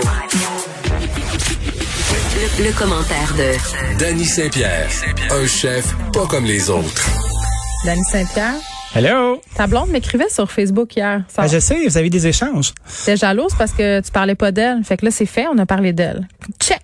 Radio. Le, le commentaire de Danny Saint-Pierre, un chef pas comme les autres. Dany Saint-Pierre? Hello? Ta blonde m'écrivait sur Facebook hier. Ça, Ah, je sais, vous avez des échanges. J'étais jalouse parce que tu parlais pas d'elle. Fait que là, c'est fait, on a parlé d'elle. Check.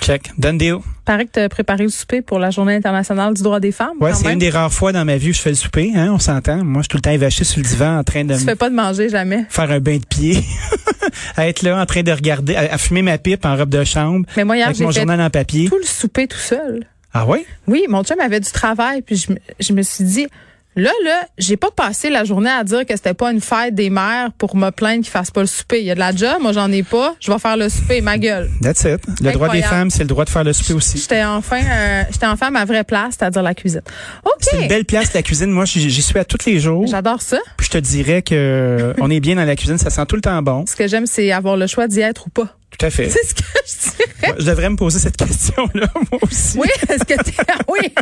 Check. Done deal. Paraît que tu as préparé le souper pour la Journée internationale du droit des femmes. Ouais, c'est une des rares fois dans ma vie où je fais le souper, hein, on s'entend. Moi, je suis tout le temps évaché sur le divan en train de Tu me fais pas de manger jamais. faire un bain de pied, à être là en train de regarder, à, à fumer ma pipe en robe de chambre, Mais moi, hier, avec mon fait journal en papier. tout le souper tout seul. Ah ouais? Oui, mon chum avait du travail, puis je, je me suis dit, là, là, j'ai pas passé la journée à dire que c'était pas une fête des mères pour me plaindre qu'ils fassent pas le souper. Il y a de la job, moi j'en ai pas, je vais faire le souper, ma gueule. That's it. Le droit des femmes, c'est le droit de faire le souper aussi. J'étais enfin, euh, j'étais enfin à ma vraie place, c'est-à-dire la cuisine. C'est une OK. belle place, la cuisine. Moi, j'y j'y suis à tous les jours. J'adore ça. Puis je te dirais que on est bien dans la cuisine, ça sent tout le temps bon. Ce que j'aime, c'est avoir le choix d'y être ou pas. Tout à fait. C'est ce que je dirais. Je devrais me poser cette question-là, moi aussi. Oui, est-ce que t'es, oui.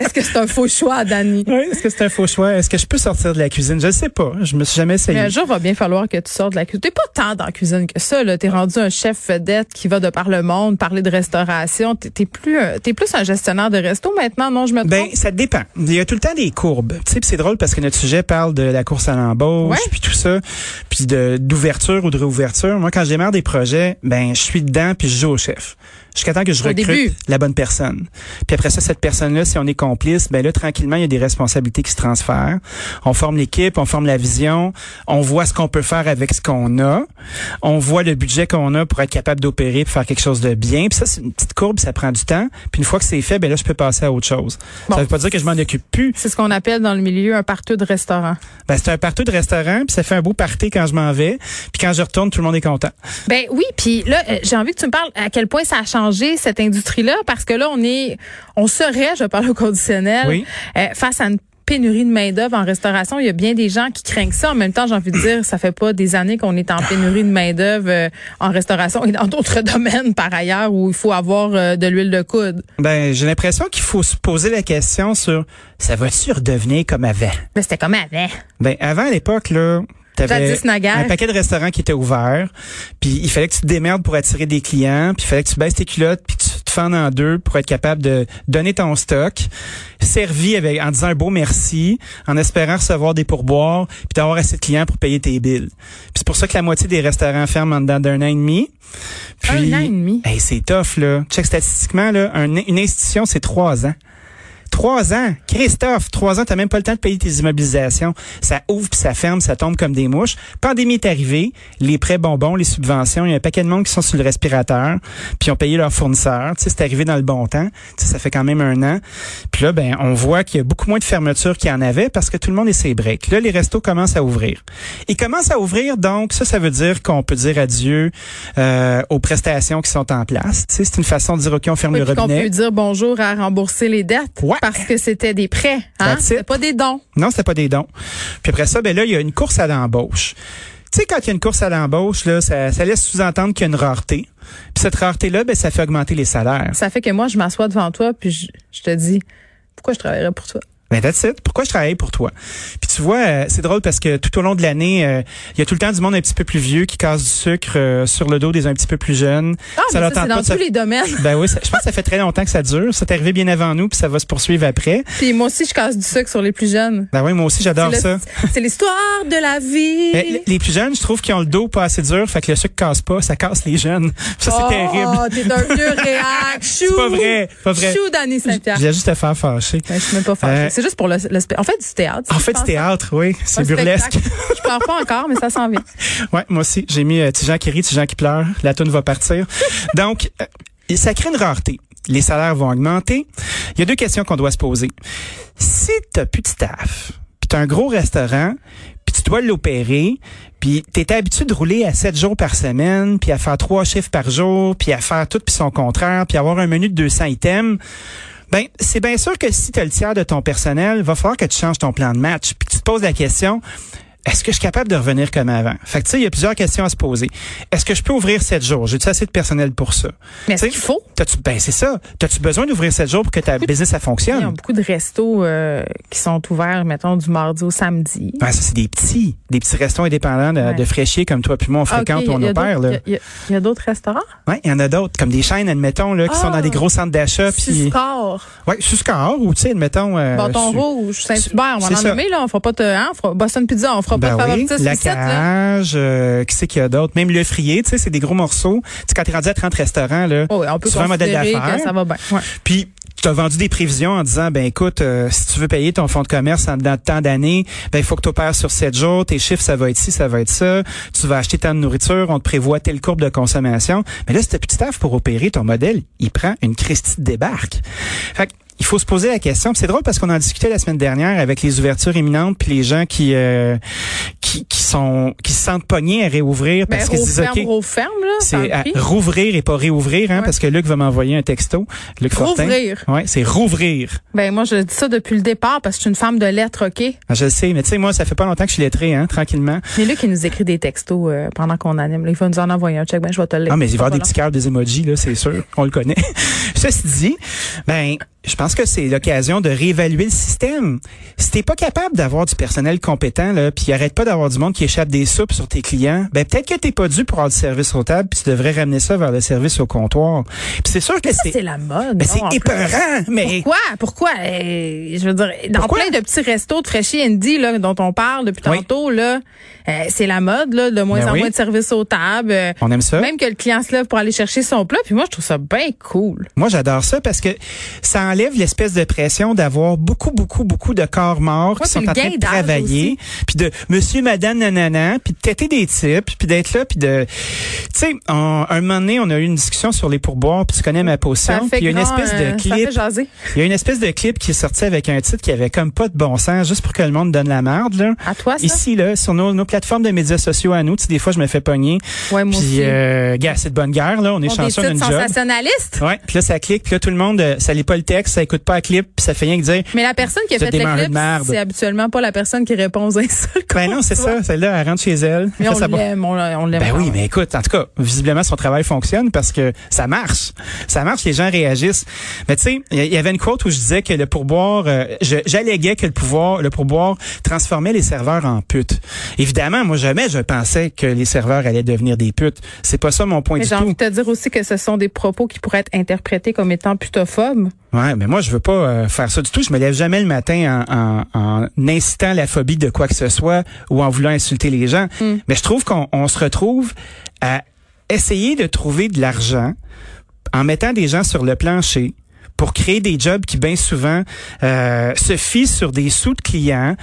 Est-ce que c'est un faux choix, Dani? Oui, Est-ce que c'est un faux choix? Est-ce que je peux sortir de la cuisine? Je ne sais pas. Je me suis jamais essayé. Mais un jour, va bien falloir que tu sortes de la cuisine. T'es pas tant dans la cuisine que ça, là. T'es rendu un chef vedette qui va de par le monde parler de restauration. T'es, plus, un- t'es plus un gestionnaire de resto maintenant, non? Je me trompe? Ben, ça dépend. Il y a tout le temps des courbes. Tu sais, c'est drôle parce que notre sujet parle de la course à l'embauche, puis tout ça, puis de d'ouverture ou de réouverture. Moi, quand je démarre des projets, ben, je suis dedans puis je joue au chef. Jusqu'à temps que je Au recrute début. la bonne personne. Puis après ça, cette personne-là, si on est complice, ben là, tranquillement, il y a des responsabilités qui se transfèrent. On forme l'équipe, on forme la vision, on voit ce qu'on peut faire avec ce qu'on a, on voit le budget qu'on a pour être capable d'opérer, pour faire quelque chose de bien. Puis ça, c'est une petite courbe, ça prend du temps. Puis une fois que c'est fait, ben là, je peux passer à autre chose. Bon. Ça veut pas dire que je m'en occupe plus. C'est ce qu'on appelle dans le milieu un partout de restaurant. Ben, c'est un partout de restaurant, puis ça fait un beau party quand je m'en vais. Puis quand je retourne, tout le monde est content. Ben oui, puis là, euh, j'ai envie que tu me parles à quel point ça a changé cette industrie-là, parce que là, on est, on serait, je parle au conditionnel, Oui. euh, face à une pénurie de main d'œuvre en restauration. Il y a bien des gens qui craignent ça. En même temps, j'ai envie de dire, ça fait pas des années qu'on est en pénurie de main d'œuvre euh, en restauration et dans d'autres domaines par ailleurs où il faut avoir euh, de l'huile de coude. Ben, j'ai l'impression qu'il faut se poser la question sur ça va-tu redevenir comme avant? Mais c'était comme avant. Ben, avant, à l'époque, là, t'avais un paquet de restaurants qui étaient ouverts, puis il fallait que tu te démerdes pour attirer des clients, puis il fallait que tu baisses tes culottes, puis que tu te fendes en deux pour être capable de donner ton stock, servi avec en disant un beau merci, en espérant recevoir des pourboires, puis d'avoir assez de clients pour payer tes billes. Puis c'est pour ça que la moitié des restaurants ferment en dedans d'un an et demi. Puis, Un an et demi? Hey, c'est tough, là. Check statistiquement, là, un- une institution, c'est trois ans. Trois ans. Christophe, trois ans, t'as même pas le temps de payer tes immobilisations. Ça ouvre puis ça ferme, ça tombe comme des mouches. Pandémie est arrivée, les prêts bonbons, les subventions, il y a un paquet de monde qui sont sur le respirateur, puis ils ont payé leurs fournisseurs. Tu sais, c'est arrivé dans le bon temps. Tu sais, ça fait quand même un an. Puis là, ben, on voit qu'il y a beaucoup moins de fermetures qu'il y en avait parce que tout le monde est ses breaks. Là, les restos commencent à ouvrir. Ils commencent à ouvrir, donc ça, ça veut dire qu'on peut dire adieu euh, aux prestations qui sont en place. Tu sais, c'est une façon de dire, OK, on ferme Oui, le robinet. peut dire bonjour à rembourser les dettes Ouais. Parce que c'était des prêts. Hein? C'était pas des dons. Non, c'était pas des dons. Puis après ça, ben là, il y a une course à l'embauche. Tu sais, quand il y a une course à l'embauche, là, ça, ça laisse sous-entendre qu'il y a une rareté. Puis cette rareté-là, ben, ça fait augmenter les salaires. Ça fait que moi, je m'assois devant toi puis je, je te dis pourquoi je travaillerais pour toi? Ben that's it. Pourquoi je travaille pour toi? Puis tu vois, euh, c'est drôle parce que tout au long de l'année, euh, il y a tout le temps du monde un petit peu plus vieux qui casse du sucre euh, sur le dos des un petit peu plus jeunes. Ah, mais leur ça, c'est dans tous les domaines. Ben oui, ça- je pense que ça fait très longtemps que ça dure. C'est arrivé bien avant nous, puis ça va se poursuivre après. Puis moi aussi, je casse du sucre sur les plus jeunes. Ben oui, moi aussi, j'adore ça. C'est l'histoire de la vie. Mais l- les plus jeunes, je trouve qu'ils ont le dos pas assez dur, fait que le sucre casse pas, ça casse les jeunes. Ça, c'est oh, terrible. t'es un vieux réac. Chou. C'est pas vrai, pas vrai. Chou, Danny Saint-Pierre. Je viens juste te faire fâcher. Ben, je suis même pas fâchée. C'est juste pour le, En fait, du théâtre. En fait, du théâtre, oui, c'est burlesque. spectacle. Je pleure pas encore, mais ça s'en vient. Ouais, moi aussi, j'ai mis euh, Tijan qui rit, Tijan qui pleure. La toune va partir. Donc, euh, ça crée une rareté. Les salaires vont augmenter. Il y a deux questions qu'on doit se poser. Si t'as plus de staff, puis t'as un gros restaurant, puis tu dois l'opérer, puis t'étais habitué de rouler à sept jours par semaine, puis à faire trois chiffres par jour, puis à faire tout puis son contraire, puis avoir un menu de 200 items, ben c'est bien sûr que si tu le tiers de ton personnel, va falloir que tu changes ton plan de match, puis tu te poses la question est-ce que je suis capable de revenir comme avant? Fait que, tu sais, il y a plusieurs questions à se poser. Est-ce que je peux ouvrir sept jours? J'ai-tu assez de personnel pour ça? Mais est-ce qu'il faut? T'as-tu, ben, c'est ça. T'as-tu besoin d'ouvrir sept jours pour que ta business, ça Il y a fonctionne? beaucoup de restos euh, qui sont ouverts, mettons, du mardi au samedi. Ben, ça, c'est des petits, des petits restos indépendants de, Ouais. de fraîchiers comme toi puis moi, on Ah, fréquente, a- on opère. Il y a, d'autres restaurants? Ouais, il y en a d'autres, comme des chaînes, admettons, là, qui sont Ah! dans des gros centres d'achat puis. Suscar, Ouais, Suscar, ou, tu sais, admettons. Euh, Bâton Rouge, Saint-Hubert, on va en nommer, là. On fera pas de, hein, on fera Boston Pizza, on fera Ben pas de oui, favoritisme la cage, euh, qui c'est qu'il y a d'autres? Même le frier, tu sais, c'est des gros morceaux. Tu sais, quand t'es rendu à 30 restaurants, là, Oh, on peut tu fais un modèle d'affaires. ça va bien. Ouais. Puis tu as vendu des prévisions en disant ben écoute, euh, si tu veux payer ton fonds de commerce en dans tant d'années, ben il faut que tu opères sur 7 jours, tes chiffres ça va être ci, ça va être ça, tu vas acheter tant de nourriture, on te prévoit telle courbe de consommation. Mais là plus de staff pour opérer ton modèle, il prend une Christie de débarque. Fait que, il faut se poser la question. C'est drôle parce qu'on en discutait la semaine dernière avec les ouvertures imminentes puis les gens qui euh, qui, qui sont qui se sentent pognés à réouvrir Ben, parce qu'ils se disent ferme, OK, ferme, là. c'est à rouvrir et pas réouvrir, hein, Ouais. parce que Luc va m'envoyer un texto. Luc Fortin. Rouvrir. Ouais, c'est rouvrir. Ben, moi, je dis ça depuis le départ parce que je suis une femme de lettres, OK? Ah, Je sais, mais tu sais, moi, ça fait pas longtemps que je suis lettré, hein, tranquillement. Mais là, qui nous écrit des textos euh, pendant qu'on anime. Là, il va nous en envoyer un check. Ben, je vais te le Ah, mais il va y avoir des petits cœurs, des emojis, là, c'est sûr. On le connaît. Ceci dit, ben, je pense que c'est l'occasion de réévaluer le système. Si t'es pas capable d'avoir du personnel compétent, là, puis arrête pas d'avoir du monde qui échappe des soupes sur tes clients, ben, peut-être que t'es pas dû pour avoir du service au table, puis tu devrais ramener ça vers le service au comptoir. Puis c'est sûr que c'est, la mode. ben, c'est épeurant, mais Pourquoi? Pourquoi? Euh, je veux dire, dans Pourquoi? plein de petits restos de fraîchis Andy, là, dont on parle depuis Oui. tantôt, là, euh, c'est la mode, là, de moins Ben en oui. moins de services aux tables. euh, on aime ça. Même que le client se lève pour aller chercher son plat. Puis moi, je trouve ça bien cool. Moi, j'adore ça parce que ça enlève l'espèce de pression d'avoir beaucoup, beaucoup, beaucoup de corps morts Ouais, qui sont en train de travailler, puis de monsieur, madame, nanana, puis de têter des types, puis d'être là, puis de... Tu sais, on- un moment donné, on a eu une discussion sur les pourboires, puis tu connais ma fait puis il y a une espèce euh, de Ça clip... Il y a une espèce de clip qui est sorti avec un titre qui avait comme pas de bon sens, juste pour que le monde donne la merde, là. À toi, ça? Ici, là, sur nos, nos plateformes de médias sociaux à nous, tu sais, des fois, je me fais pogner. Ouais, moi Puis, aussi. euh, gars, c'est de bonne guerre, là. On est des chanceux d'une job. sensationnalistes. Ouais, puis là ça clique, puis là tout le monde euh, ça lit pas le texte, ça écoute pas la clip, puis ça fait rien que dire Mais la personne qui a fait le clip, c'est habituellement pas la personne qui répond aux insultes. Ben non, c'est ça, celle-là elle rentre chez elle. Mais on l'aime, on l'a- on l'aime. Ben oui, mais écoute, en tout cas, visiblement son travail fonctionne parce que ça marche. Ça marche, les gens réagissent. Mais tu sais, il y- avait une quote où je disais que le pourboire, euh, j'alléguais que le pouvoir, le pourboire transformait les serveurs en putes. Évidemment, moi jamais je pensais que les serveurs allaient devenir des putes. C'est pas ça mon point Mais du j'ai tout. envie de te dire aussi que ce sont des propos qui pourraient être interprétés comme étant putophobes. Ouais, mais moi je veux pas euh, faire ça du tout. Je me lève jamais le matin en, en, en incitant la phobie de quoi que ce soit ou en voulant insulter les gens. Mm. Mais je trouve qu'on on se retrouve à essayer de trouver de l'argent en mettant des gens sur le plancher pour créer des jobs qui bien souvent euh, se fient sur des sous de clients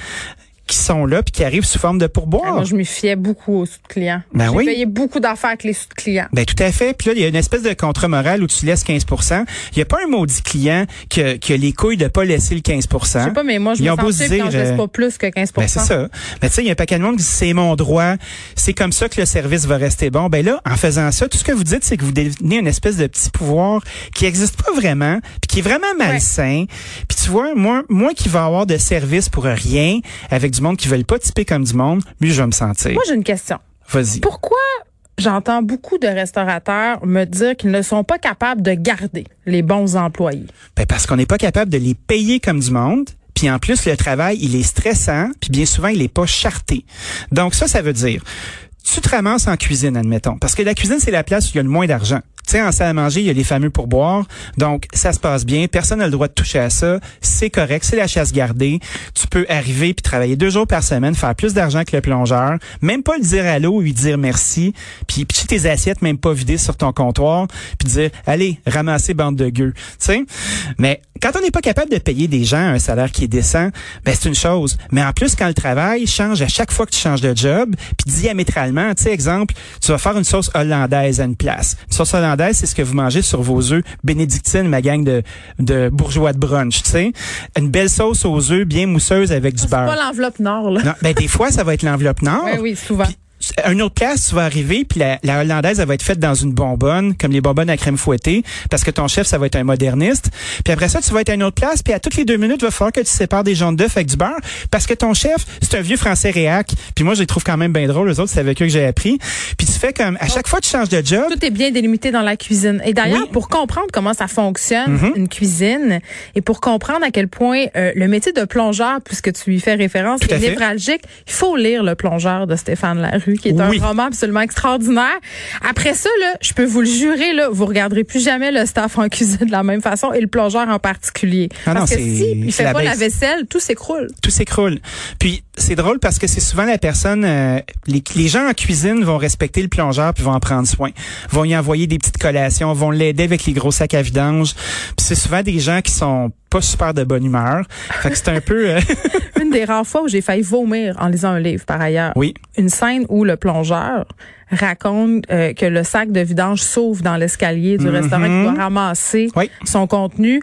qui sont là puis qui arrivent sous forme de Ah, pourboire. moi, je m'y fiais beaucoup aux sous de clients. Ben J'ai oui. payé beaucoup d'affaires avec les sous de clients. Ben tout à fait. Puis là, il y a une espèce de contrat moral où tu laisses 15% Il n'y a pas un maudit client que, que les couilles de pas laisser le 15% Je sais pas, mais moi, je Ils me sens se fibre quand dire, je laisse euh, pas plus que 15 Ben c'est ça. Mais tu sais, il y a un paquet de monde qui dit c'est mon droit, c'est comme ça que le service va rester bon. Ben là, en faisant ça, tout ce que vous dites, c'est que vous devenez une espèce de petit pouvoir qui existe pas vraiment, puis qui est vraiment malsain. Puis tu vois, moi, moi qui va avoir de service pour rien, avec du monde qui veulent pas typer comme du monde, mieux je vais me sentir. Moi, j'ai une question. Vas-y. Pourquoi j'entends beaucoup de restaurateurs me dire qu'ils ne sont pas capables de garder les bons employés? Ben parce qu'on n'est pas capable de les payer comme du monde. Puis en plus, le travail, il est stressant, puis bien souvent, il est pas charté. Donc ça, ça veut dire, tu te ramasses en cuisine, admettons. Parce que la cuisine, c'est la place où il y a le moins d'argent. Tu sais, en salle à manger, il y a les fameux pourboires. Donc, ça se passe bien. Personne n'a le droit de toucher à ça. C'est correct. C'est la chasse gardée. Tu peux arriver puis travailler deux jours par semaine, faire plus d'argent que le plongeur. Même pas le dire allô ou lui dire merci. Puis pitcher tes assiettes, même pas vider sur ton comptoir. Puis dire, allez, ramasser bande de gueux. Tu sais? Mais quand on n'est pas capable de payer des gens un salaire qui est décent, ben c'est une chose. Mais en plus, quand le travail change à chaque fois que tu changes de job, puis diamétralement, tu sais, exemple, tu vas faire une sauce hollandaise à une place. Sauce hollandaise, c'est ce que vous mangez sur vos œufs bénédictines, ma gang de, de bourgeois de brunch, tu sais. Une belle sauce aux œufs bien mousseuse avec du C'est pas beurre. l'enveloppe nord, là. Non, ben des fois, ça va être l'enveloppe nord. Oui, oui, souvent. Une autre place, tu vas arriver, puis la, la hollandaise, elle va être faite dans une bonbonne, comme les bonbonnes à crème fouettée, parce que ton chef, ça va être un moderniste. Puis après ça, tu vas être à une autre place, puis à toutes les deux minutes, il va falloir que tu sépares des jaunes d'œufs avec du beurre, parce que ton chef, c'est un vieux français réac. Puis moi, je les trouve quand même bien drôles, les autres, c'est avec eux que j'ai appris. Puis tu fais comme, à chaque fois que tu changes de job... Tout est bien délimité dans la cuisine. Et d'ailleurs, Oui. pour comprendre comment ça fonctionne, Mhm. une cuisine, et pour comprendre à quel point euh, le métier de plongeur, puisque tu y fais référence, est névralgique, il faut lire Le plongeur de Stéphane Larue, qui est un roman absolument extraordinaire. Après ça, là, je peux vous le jurer, là, vous regarderez plus jamais le staff en cuisine de la même façon, et le plongeur en particulier. Ah non, Parce que c'est- si il fait la pas la vaisselle, tout s'écroule. tout s'écroule. Puis c'est drôle parce que c'est souvent la personne, euh, les, les gens en cuisine vont respecter le plongeur puis vont en prendre soin, vont y envoyer des petites collations, vont l'aider avec les gros sacs à vidange. Puis c'est souvent des gens qui sont pas super de bonne humeur. Fait que c'est un peu, euh, Une des rares fois où j'ai failli vomir en lisant un livre, par ailleurs. oui, une scène où le plongeur raconte euh, que le sac de vidange s'ouvre dans l'escalier du restaurant qui doit ramasser. Oui. son contenu.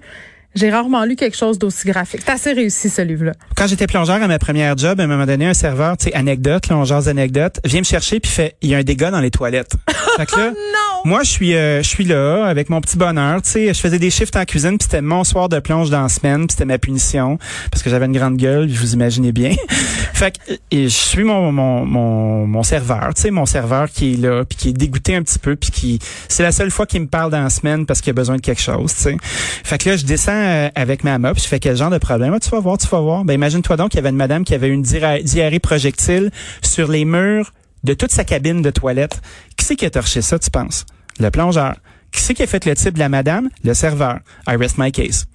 J'ai rarement lu quelque chose d'aussi graphique. C'est assez réussi, ce livre-là. Quand j'étais plongeur à ma première job, à un moment donné, un serveur, tu sais, anecdote, là, on jase anecdote, vient me chercher puis fait, il y a un dégât dans les toilettes. fait que là, Non! moi, je suis, euh, je suis là avec mon petit bonheur, tu sais, je faisais des shifts en cuisine puis c'était mon soir de plonge dans la semaine puis c'était ma punition parce que j'avais une grande gueule, vous imaginez bien. fait que et je suis mon mon mon, mon serveur, tu sais, mon serveur qui est là puis qui est dégoûté un petit peu puis qui c'est la seule fois qu'il me parle dans la semaine parce qu'il a besoin de quelque chose, tu sais. Fait que là, je descends euh, avec ma mop, je fais quel genre de problème? Ah, tu vas voir, tu vas voir. Ben imagine-toi donc qu'il y avait une madame qui avait une diarrhée projectile sur les murs de toute sa cabine de toilette. Qui c'est qui a torché ça, tu penses? Le plongeur. Qui c'est qui a fait le type de la madame? Le serveur. I rest my case.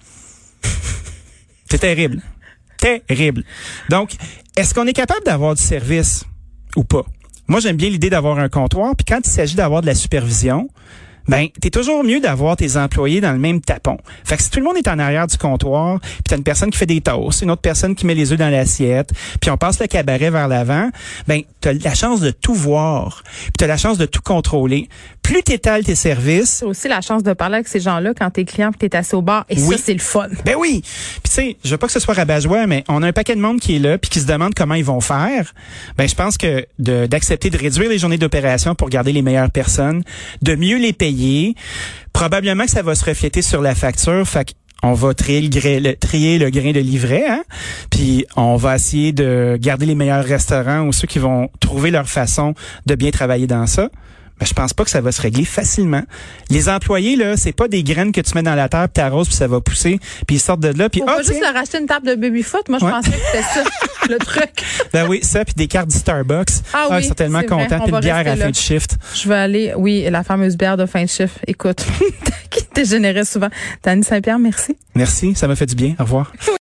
C'est terrible. Terrible. Donc, est-ce qu'on est capable d'avoir du service ou pas? Moi, j'aime bien l'idée d'avoir un comptoir, puis quand il s'agit d'avoir de la supervision, ben, t'es toujours mieux d'avoir tes employés dans le même tapon. Fait que si tout le monde est en arrière du comptoir, puis t'as une personne qui fait des toasts, une autre personne qui met les œufs dans l'assiette, puis on passe le cabaret vers l'avant, ben, t'as la chance de tout voir, puis t'as la chance de tout contrôler. Plus t'étales tes services, C'est aussi la chance de parler avec ces gens-là quand t'es client et t'es assis au bar. Et Oui. ça, c'est le fun. Ben oui. Puis tu sais, je veux pas que ce soit rabat-joie, mais on a un paquet de monde qui est là puis qui se demande comment ils vont faire. Ben je pense que d'accepter de, réduire les journées d'opération pour garder les meilleures personnes, de mieux les payer, probablement que ça va se refléter sur la facture. Fait on va trier le, gra- le- trier le grain de livret, hein? puis on va essayer de garder les meilleurs restaurants ou ceux qui vont trouver leur façon de bien travailler dans ça. Ben, je pense pas que ça va se régler facilement. Les employés, là, c'est pas des graines que tu mets dans la terre, puis t'arroses, puis ça va pousser, puis ils sortent de là, puis On ah, va juste leur acheter une table de baby-foot. Moi, je Ouais. pensais que c'était ça, le truc. ben oui, ça, puis des cartes du Starbucks. Ah oui, ils sont tellement contents, puis une bière à la fin de shift. Je vais aller, oui, la fameuse bière de fin de chiffre. Écoute, qui dégénérait souvent. Tani Saint-Pierre, merci. Merci, ça m'a fait du bien. Au revoir.